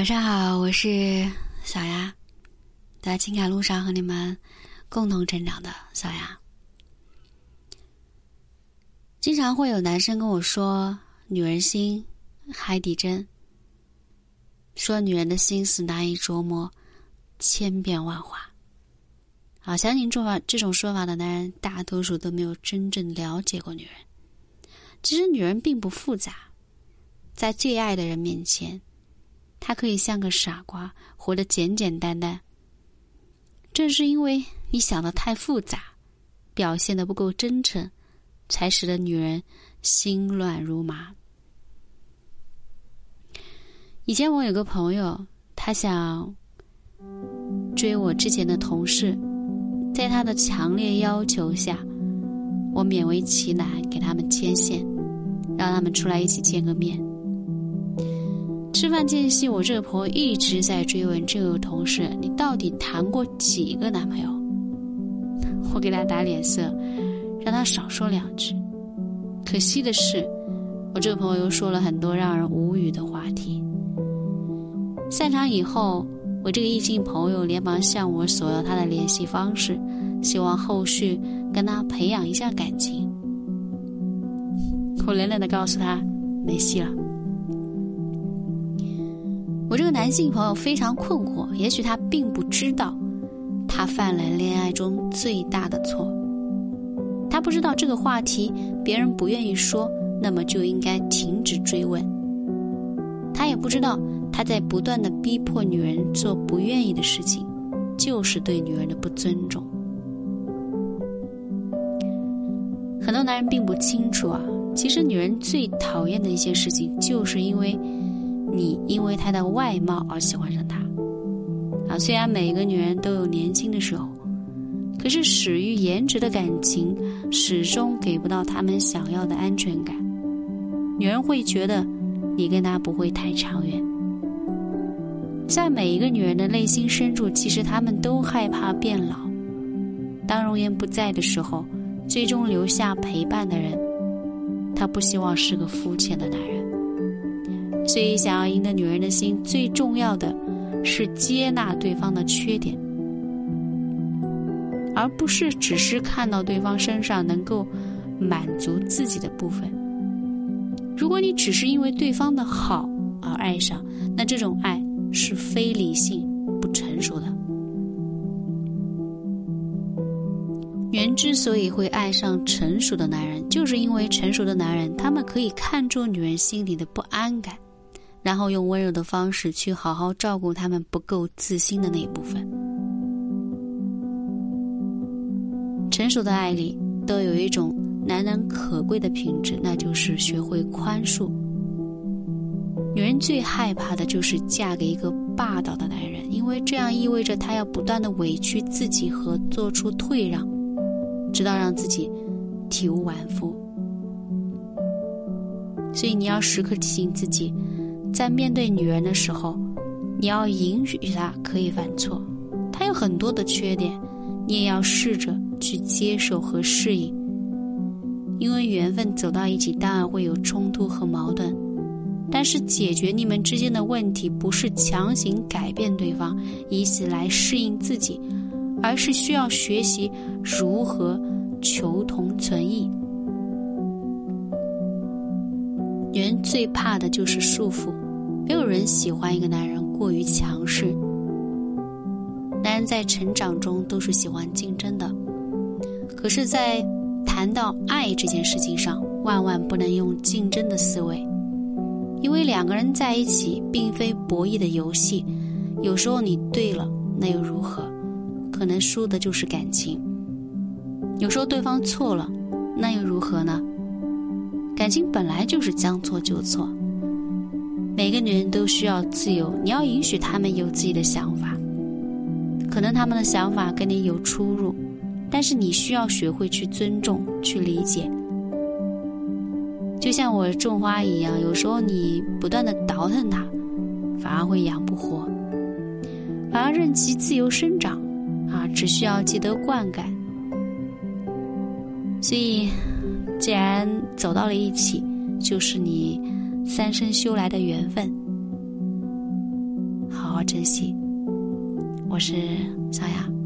晚上好，我是小丫，在情感路上和你们共同成长的小丫。经常会有男生跟我说：“女人心，海底针。”说女人的心思难以琢磨，千变万化。好，相信这种这种说法的男人，大多数都没有真正了解过女人。其实女人并不复杂，在最爱的人面前。他可以像个傻瓜，活得简简单单。正是因为你想的太复杂，表现的不够真诚，才使得女人心乱如麻。以前我有个朋友，他想追我之前的同事，在他的强烈要求下，我勉为其难给他们牵线，让他们出来一起见个面。吃饭间隙，我这个朋友一直在追问这个同事：“你到底谈过几个男朋友？”我给他打脸色，让他少说两句。可惜的是，我这个朋友又说了很多让人无语的话题。散场以后，我这个异性朋友连忙向我索要他的联系方式，希望后续跟他培养一下感情。我冷冷的告诉他：“没戏了。”我这个男性朋友非常困惑，也许他并不知道，他犯了恋爱中最大的错。他不知道这个话题别人不愿意说，那么就应该停止追问。他也不知道他在不断的逼迫女人做不愿意的事情，就是对女人的不尊重。很多男人并不清楚啊，其实女人最讨厌的一些事情，就是因为。你因为他的外貌而喜欢上他，啊，虽然每一个女人都有年轻的时候，可是始于颜值的感情始终给不到他们想要的安全感。女人会觉得你跟他不会太长远。在每一个女人的内心深处，其实她们都害怕变老。当容颜不在的时候，最终留下陪伴的人，他不希望是个肤浅的男人。所以，想要赢得女人的心，最重要的是接纳对方的缺点，而不是只是看到对方身上能够满足自己的部分。如果你只是因为对方的好而爱上，那这种爱是非理性、不成熟的。女人之所以会爱上成熟的男人，就是因为成熟的男人，他们可以看出女人心里的不安感。然后用温柔的方式去好好照顾他们不够自信的那一部分。成熟的爱里都有一种难能可贵的品质，那就是学会宽恕。女人最害怕的就是嫁给一个霸道的男人，因为这样意味着她要不断的委屈自己和做出退让，直到让自己体无完肤。所以你要时刻提醒自己。在面对女人的时候，你要允许她可以犯错，她有很多的缺点，你也要试着去接受和适应。因为缘分走到一起，当然会有冲突和矛盾，但是解决你们之间的问题，不是强行改变对方，以此来适应自己，而是需要学习如何求同存异。女人最怕的就是束缚，没有人喜欢一个男人过于强势。男人在成长中都是喜欢竞争的，可是，在谈到爱这件事情上，万万不能用竞争的思维，因为两个人在一起并非博弈的游戏。有时候你对了，那又如何？可能输的就是感情。有时候对方错了，那又如何呢？感情本来就是将错就错，每个女人都需要自由，你要允许她们有自己的想法，可能她们的想法跟你有出入，但是你需要学会去尊重、去理解。就像我种花一样，有时候你不断的倒腾它，反而会养不活，反而任其自由生长，啊，只需要记得灌溉。所以。既然走到了一起，就是你三生修来的缘分。好好珍惜。我是小雅。